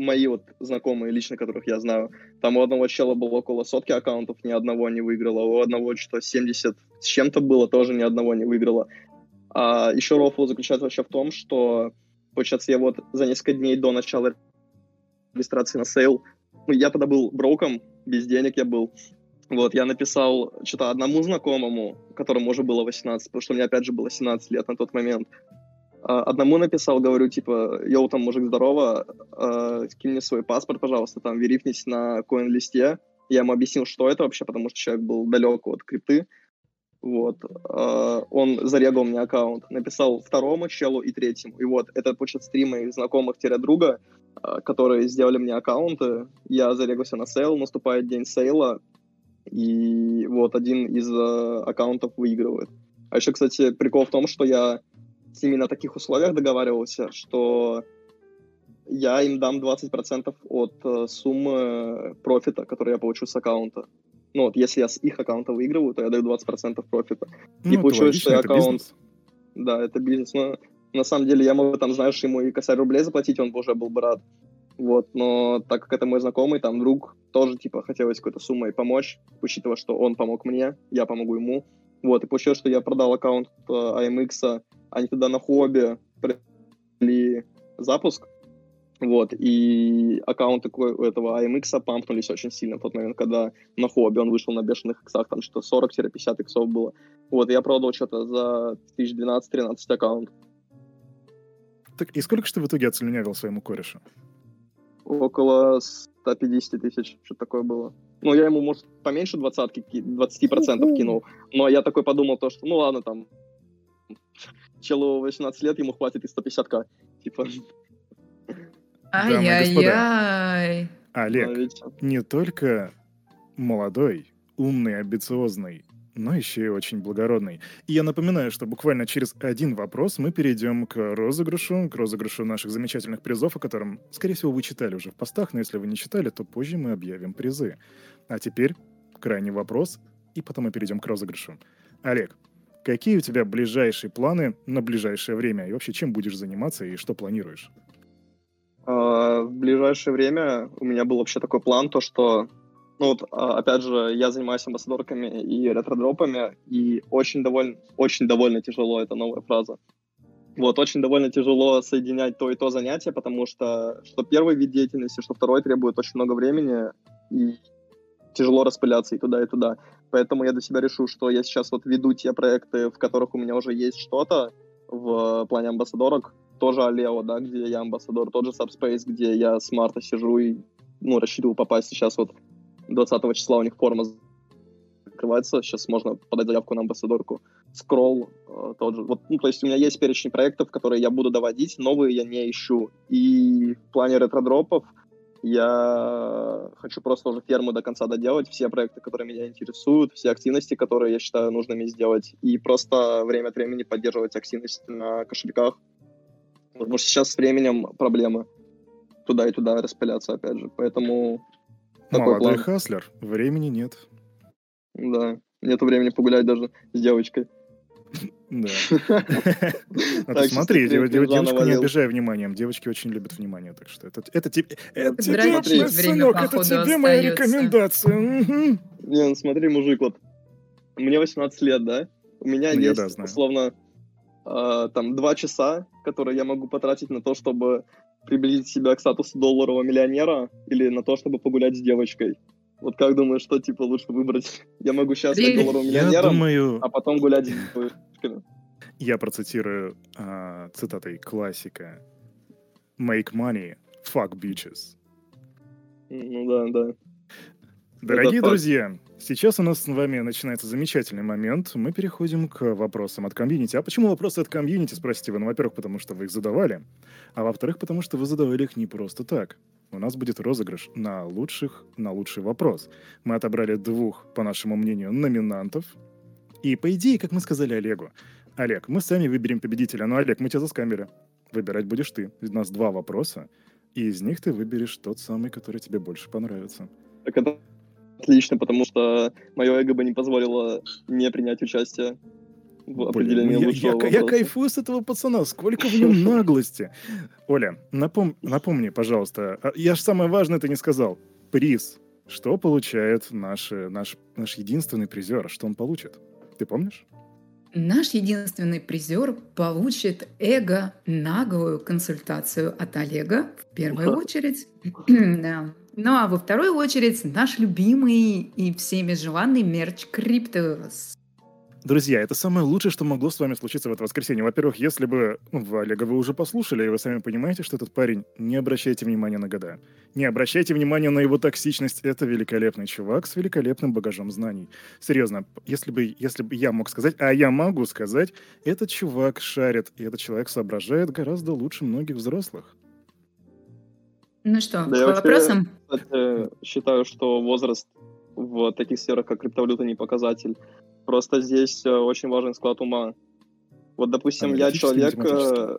мои вот знакомые лично, которых я знаю, там у одного чела было около сотки аккаунтов, ни одного не выиграло, у одного что 70 с чем-то было, тоже ни одного не выиграло. А еще рофл заключается вообще в том, что, получается, я вот за несколько дней до начала регистрации на sale, ну, я тогда был броком, без денег я был, вот, я написал что-то одному знакомому, которому уже было 18, потому что мне, опять же, было 17 лет на тот момент. А, одному написал, говорю, типа, yo, там, мужик, здорово, э, скинь мне свой паспорт, пожалуйста, там, верифнись на CoinList е. Я ему объяснил, что это вообще, потому что человек был далек от крипты. Вот. Э, он зарегал мне аккаунт. Написал второму челу и третьему. И вот, это, получается, три моих знакомых-друга, э, которые сделали мне аккаунты. Я зарегался на sale, наступает день сейла, и вот один из э, аккаунтов выигрывает. А еще, кстати, прикол в том, что я с ними на таких условиях договаривался, что я им дам 20% от э, суммы профита, который я получу с аккаунта. Ну вот, если я с их аккаунта выигрываю, то я даю 20% профита. Ну, и получилось, что я аккаунт... Бизнес. Да, это бизнес. Но на самом деле я могу там, знаешь, ему и косарь рублей заплатить, он бы уже был бы рад. Вот, но так как это мой знакомый, там друг, тоже, типа, хотелось какой-то суммой помочь, учитывая, что он помог мне, я помогу ему. Вот, и получилось, что я продал аккаунт э, AMX они туда на хобби провели запуск, вот, и аккаунты у этого AMX пампнулись очень сильно в тот момент, когда на хобби он вышел на бешеных иксах, там что 40-50 иксов было. Вот, я продал что-то за 1012-13 аккаунт. Так, и сколько же ты в итоге отслюнявил своему корешу? Около 150 тысяч, что такое было. Ну, я ему, может, поменьше двадцатки, 20% кинул, но я такой подумал то, что, ну ладно, там, челу 18 лет, ему хватит и 150к. Типа. Ай-яй-яй. Олег, не только молодой, умный, амбициозный, но еще и очень благородный. И я напоминаю, что буквально через один вопрос мы перейдем к розыгрышу, к розыгрышу наших замечательных призов, о котором, скорее всего, вы читали уже в постах, но если вы не читали, то позже мы объявим призы. А теперь крайний вопрос, и потом мы перейдем к розыгрышу. Олег, Какие у тебя ближайшие планы на ближайшее время? И вообще, чем будешь заниматься и что планируешь? А, в ближайшее время у меня был вообще такой план, то что, ну вот, а, опять же, я занимаюсь амбассадорками и ретродропами, и очень довольно, очень довольно тяжело, это новая фраза. Вот, очень довольно тяжело соединять то и то занятие, потому что что первый вид деятельности, что второй требует очень много времени, и тяжело распыляться и туда, и туда. Поэтому я для себя решу, что я сейчас вот веду те проекты, в которых у меня уже есть что-то, в плане амбассадорок, тоже Алео, да, где я амбассадор, тот же Subspace, где я с марта сижу и, ну, рассчитываю попасть сейчас вот 20 числа у них форма открывается, сейчас можно подать заявку на амбассадорку. Скролл э, тот же. Вот, ну, то есть у меня есть перечень проектов, которые я буду доводить, новые я не ищу. И в плане ретродропов я хочу просто уже ферму до конца доделать, все проекты, которые меня интересуют, все активности, которые я считаю нужными сделать, и просто время от времени поддерживать активность на кошельках. Потому что сейчас с временем проблемы туда и туда распыляться, опять же. Поэтому... Молодой хаслер, времени нет. Да, нету времени погулять даже с девочкой. Да. А смотри, девочку не обижай вниманием. Девочки очень любят внимание, так что это это тебе, это тебе, сынок, это тебе моя рекомендация. Не, ну смотри, мужик, вот мне 18 лет, да? У меня ну, есть, условно, а, там два часа, которые я могу потратить на то, чтобы приблизить себя к статусу долларового миллионера или на то, чтобы погулять с девочкой. Вот как думаешь, что типа лучше выбрать? Я могу сейчас стать долларовым миллионером, думаю... а потом гулять с. Я процитирую а, цитатой классика. Make money, fuck bitches. Ну да, да. Дорогие друзья, сейчас у нас с вами начинается замечательный момент. Мы переходим к вопросам от комьюнити. А почему вопросы от комьюнити, спросите вы? Ну, во-первых, потому что вы их задавали. А во-вторых, потому что вы задавали их не просто так. У нас будет розыгрыш на лучших, на лучший вопрос. Мы отобрали двух, по нашему мнению, номинантов. И, по идее, как мы сказали Олегу, Олег, мы сами выберем победителя. Но, Олег, мы тебя заскамили. Выбирать будешь ты. У нас два вопроса, и из них ты выберешь тот самый, который тебе больше понравится. Так это отлично, потому что мое эго бы не позволило не принять участие Блин, лучшего я, я, я кайфую с этого пацана, сколько в нем наглости. Оля, напом, напомни, пожалуйста, а, я же самое важное ты не сказал. Приз. Что получает наш, наш, наш единственный призер? Что он получит? Ты помнишь? Наш единственный призер получит эго-наглую консультацию от Олега в первую очередь. да. Ну а во вторую очередь наш любимый и всеми желанный мерч Криптос. Друзья, это самое лучшее, что могло с вами случиться в это воскресенье. Во-первых, если бы ну, Олега вы уже послушали, и вы сами понимаете, что этот парень, не обращайте внимания на года. Не обращайте внимания на его токсичность. Это великолепный чувак с великолепным багажом знаний. Серьезно, если бы, если бы я мог сказать, а я могу сказать, этот чувак шарит, и этот человек соображает гораздо лучше многих взрослых. Ну что, да по вопросам? Кстати, считаю, что возраст в таких сферах, как криптовалюта, не показатель. Просто здесь э, очень важен склад ума. Вот, допустим, я человек... Э,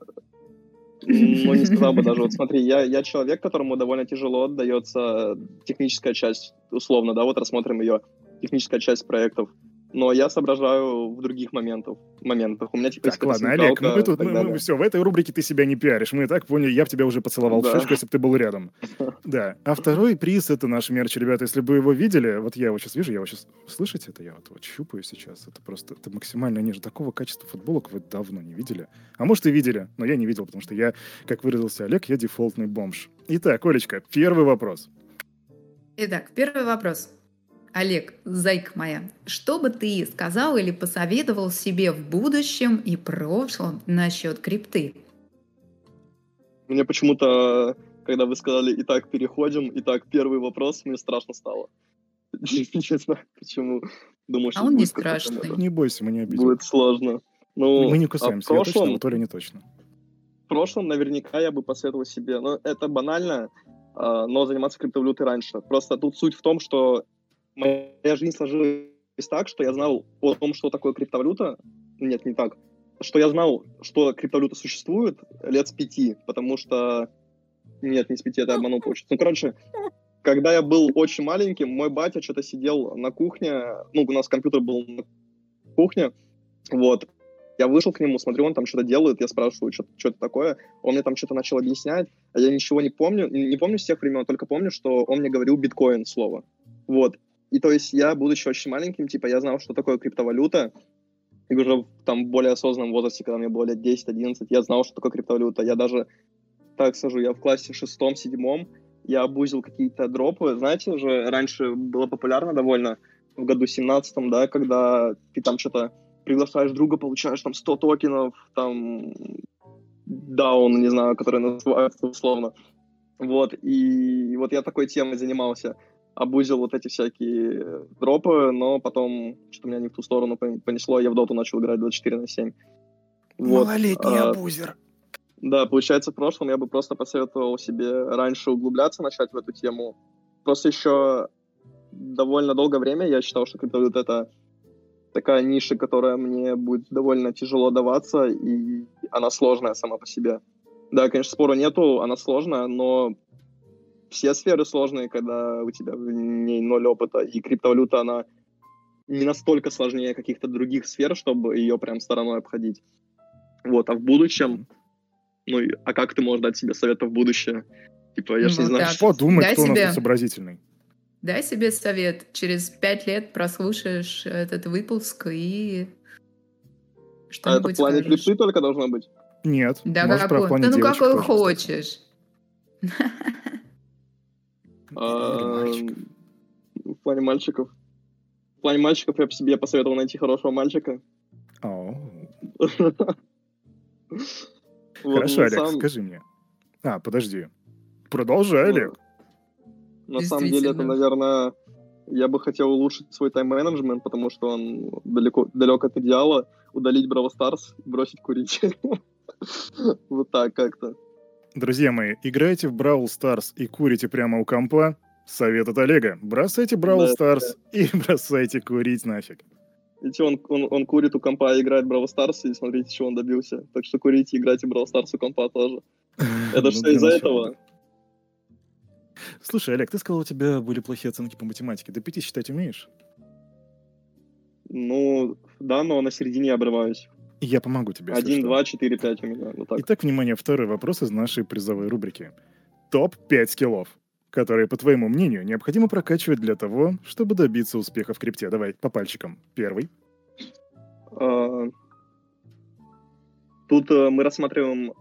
ну, не сказал бы даже. Вот смотри, я, я человек, которому довольно тяжело отдается техническая часть, условно, да, вот рассмотрим ее, техническая часть проектов но я соображаю в других моментах. моментах. У меня типа Так, ладно, Олег, ну мы тут, мы, мы, все, в этой рубрике ты себя не пиаришь. Мы и так поняли, я бы тебя уже поцеловал да. в шишку, если бы ты был рядом. Да. А второй приз — это наш мерч, ребята. Если бы вы его видели, вот я его сейчас вижу, я его сейчас... Слышите это? Я вот, вот щупаю сейчас. Это просто, это максимально ниже. Такого качества футболок вы давно не видели. А может и видели, но я не видел, потому что я, как выразился Олег, я дефолтный бомж. Итак, Олечка, первый вопрос. Итак, первый вопрос. Олег, зайка моя, что бы ты сказал или посоветовал себе в будущем и прошлом насчет крипты? Мне почему-то, когда вы сказали «Итак, переходим», «Итак, первый вопрос», мне страшно стало. Не знаю, почему. Думаю, а он не страшный. Не бойся, мы не обидим. Будет сложно. Ну, мы не кусаемся, а прошлом, я точно, то ли не точно. В прошлом наверняка я бы посоветовал себе, но это банально, а, но заниматься криптовалютой раньше. Просто тут суть в том, что моя жизнь сложилась так, что я знал о том, что такое криптовалюта. Нет, не так. Что я знал, что криптовалюта существует лет с пяти, потому что... Нет, не с пяти, это обманул получится. Ну, короче, когда я был очень маленьким, мой батя что-то сидел на кухне, ну, у нас компьютер был на кухне, вот, я вышел к нему, смотрю, он там что-то делает, я спрашиваю, что, что это такое, он мне там что-то начал объяснять, а я ничего не помню, не помню с тех времен, только помню, что он мне говорил биткоин слово, вот, и то есть я, будучи очень маленьким, типа, я знал, что такое криптовалюта, и уже там более осознанном возрасте, когда мне было лет 10-11, я знал, что такое криптовалюта. Я даже, так скажу, я в классе шестом-седьмом, я обузил какие-то дропы. Знаете, уже раньше было популярно довольно в году 17 да, когда ты там что-то приглашаешь друга, получаешь там 100 токенов, там даун, не знаю, который называется условно. Вот, и вот я такой темой занимался. Обузил вот эти всякие дропы, но потом что-то меня не в ту сторону понесло, я в доту начал играть 24 на 7. Вот. Малолетний а, абузер. Да, получается, в прошлом я бы просто посоветовал себе раньше углубляться, начать в эту тему. Просто еще довольно долгое время я считал, что криптовалюта — это такая ниша, которая мне будет довольно тяжело даваться, и она сложная сама по себе. Да, конечно, спора нету, она сложная, но все сферы сложные, когда у тебя в ней ноль опыта, и криптовалюта, она не настолько сложнее каких-то других сфер, чтобы ее прям стороной обходить. Вот, а в будущем, ну, а как ты можешь дать себе советы в будущее? Типа, я ну, же не знаю. Что думать, кто себе... у нас сообразительный? Дай себе совет. Через пять лет прослушаешь этот выпуск и что А это в плане крипты только должно быть? Нет. Да, какой? Да ну какой хочешь. А, в плане мальчиков. В плане мальчиков я бы себе посоветовал найти хорошего мальчика. Хорошо, Олег, скажи мне. А, подожди. Продолжай, Олег. На самом деле, это, наверное, я бы хотел улучшить свой тайм-менеджмент, потому что он далеко, далек от идеала. Удалить Браво Старс и бросить курить. Вот так как-то. Друзья мои, играйте в Brawl Stars и курите прямо у компа. Совет от Олега. Бросайте Brawl Stars и бросайте курить нафиг. Видите, он, он, он курит у компа и играет в Brawl Stars, и смотрите, чего он добился. Так что курите и играйте в Brawl Stars у компа тоже. Это ну, все из-за этого. Слушай, Олег, ты сказал, у тебя были плохие оценки по математике. До пяти считать умеешь? Ну, да, но на середине обрываюсь. Я помогу тебе. Один, два, четыре, пять у меня. Вот так. Итак, внимание, второй вопрос из нашей призовой рубрики. Топ-5 скиллов, которые, по твоему мнению, необходимо прокачивать для того, чтобы добиться успеха в крипте. Давай, по пальчикам. Первый. А... Тут э, мы рассматриваем...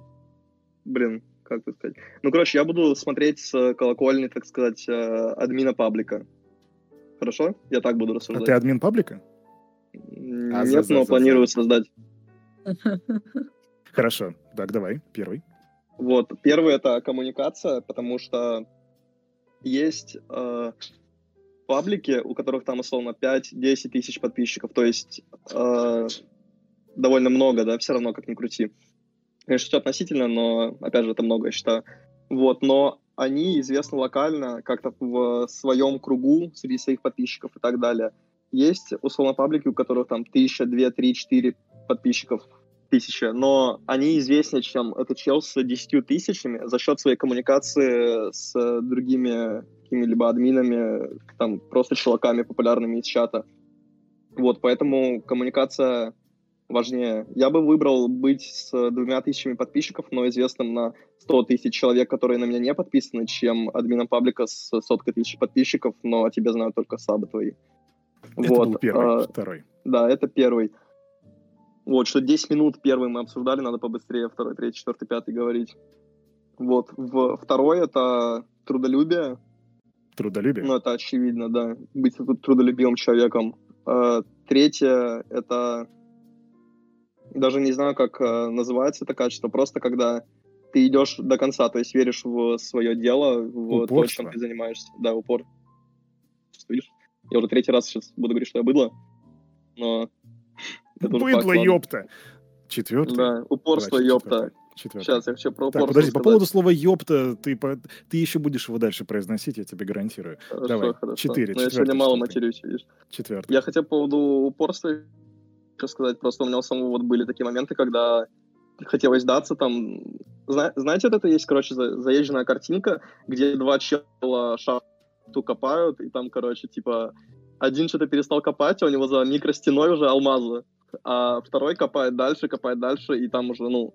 Блин, как бы сказать? Ну, короче, я буду смотреть с колокольни, так сказать, э, админа паблика. Хорошо? Я так буду рассуждать. А ты админ паблика? А, Нет, за, но за, планирую за. создать. Хорошо. Так, давай, первый. Вот, первый это коммуникация, потому что есть э, паблики, у которых там, условно, 5-10 тысяч подписчиков, то есть э, довольно много, да, все равно, как ни крути. Конечно, все относительно, но, опять же, это много, я считаю. Вот, но они известны локально, как-то в своем кругу, среди своих подписчиков и так далее. Есть, условно, паблики, у которых там тысяча, две, три, четыре подписчиков тысяча, но они известнее, чем этот чел с десятью тысячами за счет своей коммуникации с другими какими-либо админами, там, просто чуваками популярными из чата. Вот, поэтому коммуникация важнее. Я бы выбрал быть с двумя тысячами подписчиков, но известным на 100 тысяч человек, которые на меня не подписаны, чем админом паблика с соткой тысяч подписчиков, но о тебе знают только сабы твои. Это вот. был первый, а, второй. Да, это первый. Вот, что 10 минут первый мы обсуждали, надо побыстрее второй, третий, четвертый, пятый говорить. Вот. В, второй — это трудолюбие. Трудолюбие? Ну, это очевидно, да. Быть трудолюбивым человеком. А, третье — это... Даже не знаю, как а, называется это качество. Просто когда ты идешь до конца, то есть веришь в свое дело, в Упорство. то, чем ты занимаешься. Да, упор. Видишь? Я уже третий раз сейчас буду говорить, что я быдло, но Быдло, ёпта. Четвертый? Да, упорство, Давай, ёпта. Четвертый. Сейчас я все про упорство так, подожди, сказать. по поводу слова ёпта, ты, по... ты еще будешь его дальше произносить, я тебе гарантирую. Хорошо, Давай, хорошо. четыре. Но я сегодня мало матерюсь, видишь. Четвертый. Я хотел по поводу упорства еще сказать, просто у меня у самого вот были такие моменты, когда хотелось сдаться, там, Зна- знаете, вот это есть, короче, за- заезженная картинка, где два чела шахту копают, и там, короче, типа, один что-то перестал копать, а у него за микростеной уже алмазы а второй копает дальше, копает дальше, и там уже, ну,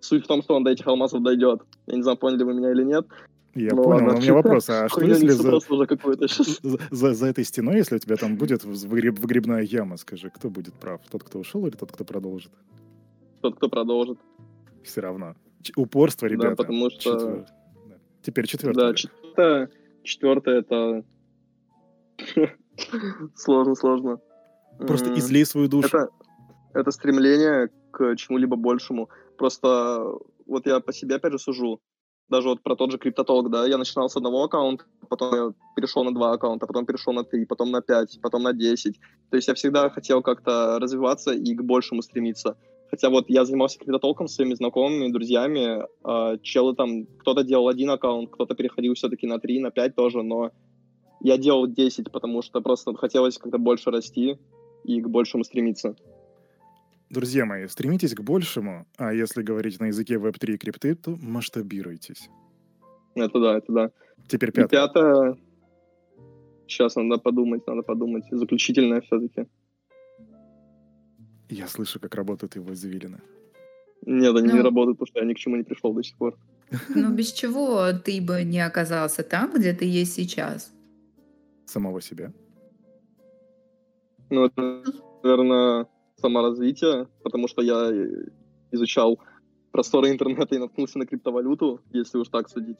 суть в том, что он до этих алмазов дойдет. Я не знаю, поняли вы меня или нет. Я ну, понял, ладно. у меня вопрос, а что если за, за, за, за этой стеной, если у тебя там будет выгреб, выгребная яма, скажи, кто будет прав? Тот, кто ушел или тот, кто продолжит? Тот, кто продолжит. Все равно. Ч- упорство, ребята. Да, потому что... Четвер... Теперь четвертое. Да, четвертое, четвертое это... сложно, сложно. Просто излей свою душу. Это... это стремление к чему-либо большему. Просто вот я по себе, опять же, сужу. Даже вот про тот же криптотолк, да, я начинал с одного аккаунта, потом я перешел на два аккаунта, потом перешел на три, потом на пять, потом на десять. То есть я всегда хотел как-то развиваться и к большему стремиться. Хотя вот я занимался криптотолком с своими знакомыми, друзьями. Э, челы там, кто-то делал один аккаунт, кто-то переходил все-таки на три, на пять тоже, но я делал 10, потому что просто хотелось как-то больше расти и к большему стремиться. Друзья мои, стремитесь к большему, а если говорить на языке Web3 и крипты, то масштабируйтесь. Это да, это да. Теперь пятое. И пятое. Сейчас надо подумать, надо подумать. Заключительное все-таки. Я слышу, как работают его извилины. Нет, они ну, не работают, потому что я ни к чему не пришел до сих пор. Ну, без чего ты бы не оказался там, где ты есть сейчас? Самого себя? Ну, это, наверное, саморазвитие, потому что я изучал просторы интернета и наткнулся на криптовалюту, если уж так судить.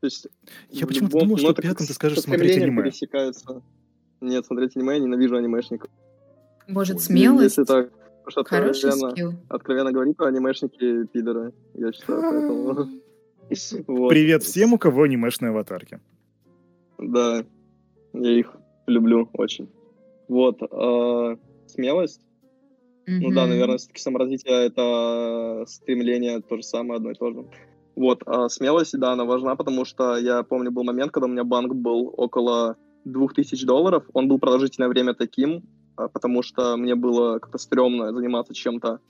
То есть, я почему-то думал, что пятым ты скажешь смотреть аниме. Пересекаются. Нет, смотреть аниме, я ненавижу анимешников. Может, смелость? Если так, что Хороший откровенно, скилл. откровенно говорить, то анимешники пидоры, я считаю, поэтому... Привет всем, у кого анимешные аватарки. Да, я их люблю очень. Вот, э, смелость. Mm-hmm. Ну да, наверное, все-таки саморазвитие — это стремление то же самое, одно и то же. Вот, а смелость, да, она важна, потому что я помню, был момент, когда у меня банк был около 2000 долларов. Он был продолжительное время таким, а, потому что мне было как-то стрёмно заниматься чем-то,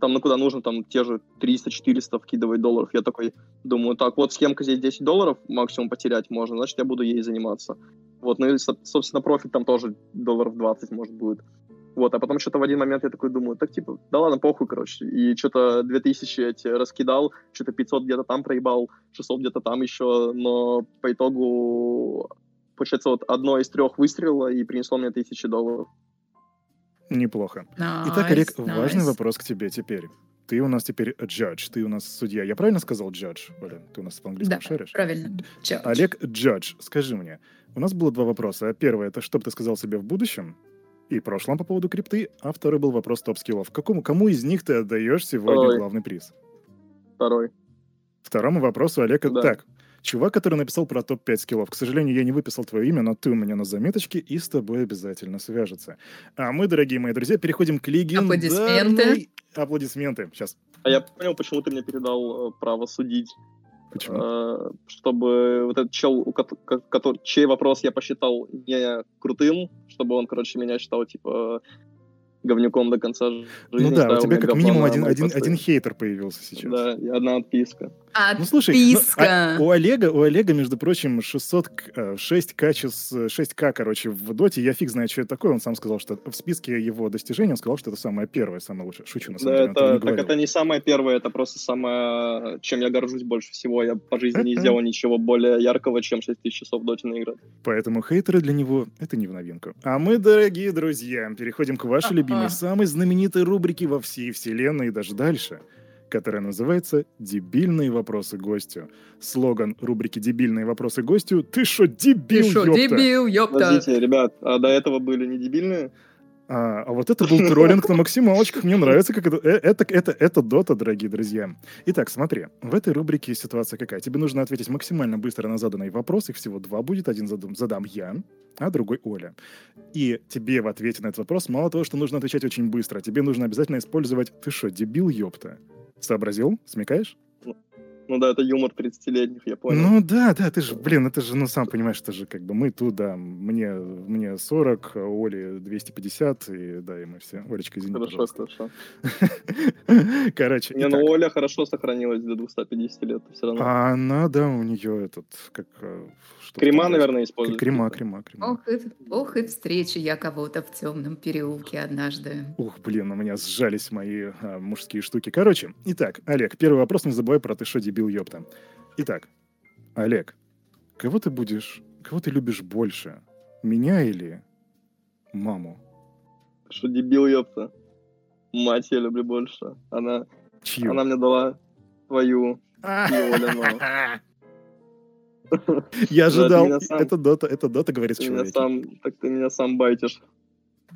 там, ну, куда нужно, там, те же 300-400 вкидывать долларов. Я такой думаю, так, вот схемка здесь 10 долларов максимум потерять можно, значит, я буду ей заниматься. Вот, ну и, собственно, профит там тоже долларов 20, может, будет. Вот, а потом что-то в один момент я такой думаю, так, типа, да ладно, похуй, короче. И что-то 2000 эти раскидал, что-то 500 где-то там проебал, 600 где-то там еще, но по итогу, получается, вот одно из трех выстрела и принесло мне 1000 долларов. Неплохо. Nice, Итак, Олег, nice. важный вопрос к тебе теперь. Ты у нас теперь judge, ты у нас судья. Я правильно сказал judge, Оля? Ты у нас по-английски да, шаришь? правильно. Judge. Олег judge, скажи мне, у нас было два вопроса. Первый — это что бы ты сказал себе в будущем и прошлом по поводу крипты, а второй был вопрос топ-скиллов. Какому, кому из них ты отдаешь сегодня Второй. главный приз? Второй. Второму вопросу Олег... Да. Так, Чувак, который написал про топ-5 скиллов. К сожалению, я не выписал твое имя, но ты у меня на заметочке и с тобой обязательно свяжется. А мы, дорогие мои друзья, переходим к легендарной... Аплодисменты. Аплодисменты. Сейчас. А я понял, почему ты мне передал э, право судить. Почему? Э, чтобы вот этот чел, у который, чей вопрос я посчитал не крутым, чтобы он, короче, меня считал, типа, говнюком до конца жизни. Ну да, у тебя как минимум один, один, один хейтер появился сейчас. Да, и одна отписка. Отписка. Ну слушай, ну, а, у Олега, у Олега, между прочим, 600, 6 качеств, 6К, короче, в доте. Я фиг знает, что это такое. Он сам сказал, что в списке его достижений он сказал, что это самое первое, самое лучшее. Шучу, на самом да, деле. Это, так это не самое первое, это просто самое, чем я горжусь больше всего. Я по жизни не сделал ничего более яркого, чем 6000 часов в доте наиграть. Поэтому хейтеры для него это не в новинку. А мы, дорогие друзья, переходим к вашей любимой, самой знаменитой рубрике во всей вселенной и даже дальше — которая называется «Дебильные вопросы гостю». Слоган рубрики «Дебильные вопросы гостю» «Ты шо, дебил, Ты шо, ёпта?» дебил, ёпта? Подождите, ребят, а до этого были не дебильные? А, а вот это был троллинг на максималочках. Мне нравится, как это, э, это, это, это дота, дорогие друзья. Итак, смотри, в этой рубрике ситуация какая? Тебе нужно ответить максимально быстро на заданный вопрос. Их всего два будет. Один задам, задам я, а другой Оля. И тебе в ответе на этот вопрос мало того, что нужно отвечать очень быстро, тебе нужно обязательно использовать «ты что, дебил, ёпта?» Сообразил? Смекаешь? Ну да, это юмор 30-летних, я понял. Ну да, да, ты же, блин, это же, ну сам понимаешь, это же как бы мы тут, да, мне, мне 40, а Оле 250, и да, и мы все. Олечка, извини, Хорошо, пожалуйста. хорошо. Короче, Не, ну Оля хорошо сохранилась до 250 лет, все равно. А она, да, у нее этот, как... Э, крема, наверное, использует. Крема, крема, крема. Ох и, ох и встречи я кого-то в темном переулке однажды. Ух, блин, у меня сжались мои а, мужские штуки. Короче, итак, Олег, первый вопрос, не забывай про ты что, дебил, ёпта. Итак, Олег, кого ты будешь, кого ты любишь больше? Меня или маму? Что дебил, ёпта. Мать я люблю больше. Она, Чью? она мне дала твою. Я ожидал. Это дота, это дота, говорит человек. Так ты меня сам байтишь.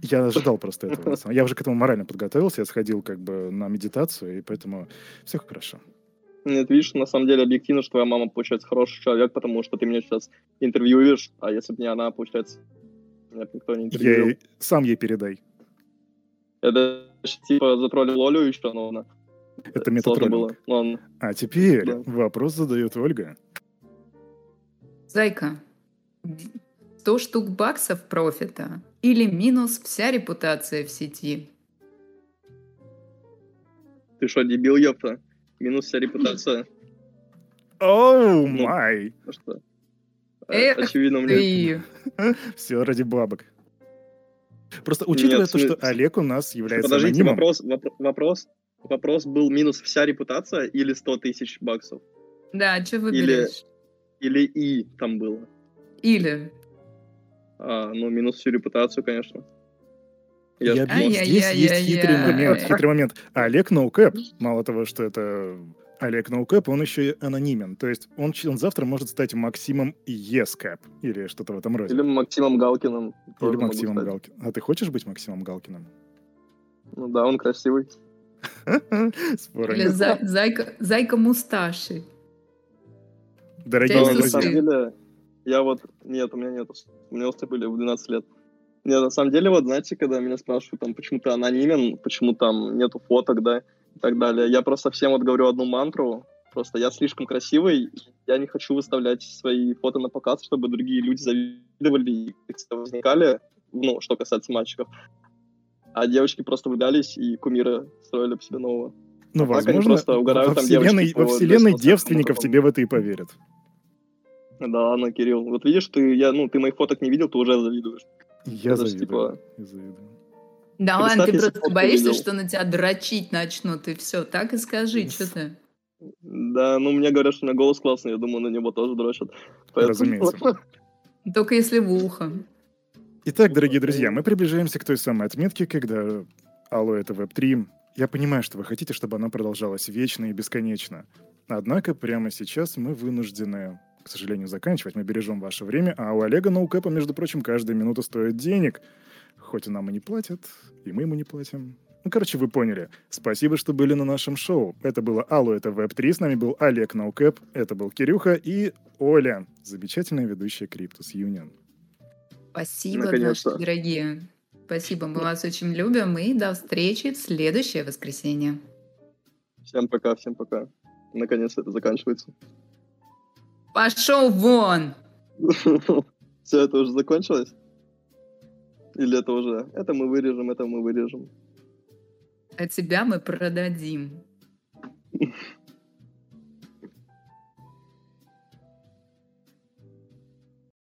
Я ожидал просто этого. Я уже к этому морально подготовился, я сходил как бы на медитацию, и поэтому все хорошо. Нет, видишь, на самом деле объективно, что твоя мама, получается, хороший человек, потому что ты меня сейчас интервьюешь, а если бы не она, получается, меня никто не интервьюировал. Я сам ей передай. Это типа затроллил Олю еще, но она... Это метатроллинг. было. А теперь да. вопрос задает Ольга. Зайка, 100 штук баксов профита или минус вся репутация в сети? Ты что, дебил, ёпта? Минус вся репутация? Оу, май! Ну что? Эх Очевидно, мне... Все ради бабок. Просто учитывая Нет, то, что Олег у нас является Подождите, анонимом... вопрос, вопрос, вопрос был минус вся репутация или 100 тысяч баксов? Да, что выберешь? Или, или и там было? Или. А, ну, минус всю репутацию, конечно. Я, Я думал, здесь есть хитрый момент, хитрый момент. Олег ноукэп, мало того, что это Олег ноукэп, он еще и анонимен. То есть он, он завтра может стать Максимом Ескэп или что-то в этом роде. Или Максимом Галкиным. Или Максимом Галкиным. А ты хочешь быть Максимом Галкиным? Ну да, он красивый. Или зайка, зайка мусташи. Дорогие друзья. На самом деле, я вот... Нет, у меня нет. У меня усы были в 12 лет. Нет, на самом деле, вот, знаете, когда меня спрашивают, там, почему ты анонимен, почему там нету фоток, да, и так далее, я просто всем вот говорю одну мантру, просто я слишком красивый, я не хочу выставлять свои фото на показ, чтобы другие люди завидовали и возникали, ну, что касается мальчиков. А девочки просто выдались и кумиры строили по себе нового. Ну, а возможно, просто угорают, во вселенной, во вселенной девственников тебе в это и поверят. Да, ну, Кирилл, вот видишь, ты, я, ну, ты моих фоток не видел, ты уже завидуешь. Я Это завидую. Типа... Я завидую. Да ладно, ты просто боишься, видел. что на тебя дрочить начнут, и все, так и скажи, что ты. Да, ну мне говорят, что у меня голос классный, я думаю, на него тоже дрочат. Поэтому... Разумеется. Только если в ухо. Итак, дорогие друзья, мы приближаемся к той самой отметке, когда Алло, это Web3. Я понимаю, что вы хотите, чтобы она продолжалась вечно и бесконечно. Однако прямо сейчас мы вынуждены к сожалению, заканчивать. Мы бережем ваше время, а у Олега Ноукэпа, между прочим, каждая минута стоит денег. Хоть и нам и не платят, и мы ему не платим. Ну, короче, вы поняли. Спасибо, что были на нашем шоу. Это было Алло, это Web3. С нами был Олег Ноукэп, это был Кирюха и Оля, замечательная ведущая Криптус Юнион. Спасибо, наши дорогие. Спасибо, мы вас очень любим. И до встречи в следующее воскресенье. Всем пока, всем пока. Наконец это заканчивается. Пошел вон! Все, это уже закончилось? Или это уже? Это мы вырежем, это мы вырежем. А тебя мы продадим.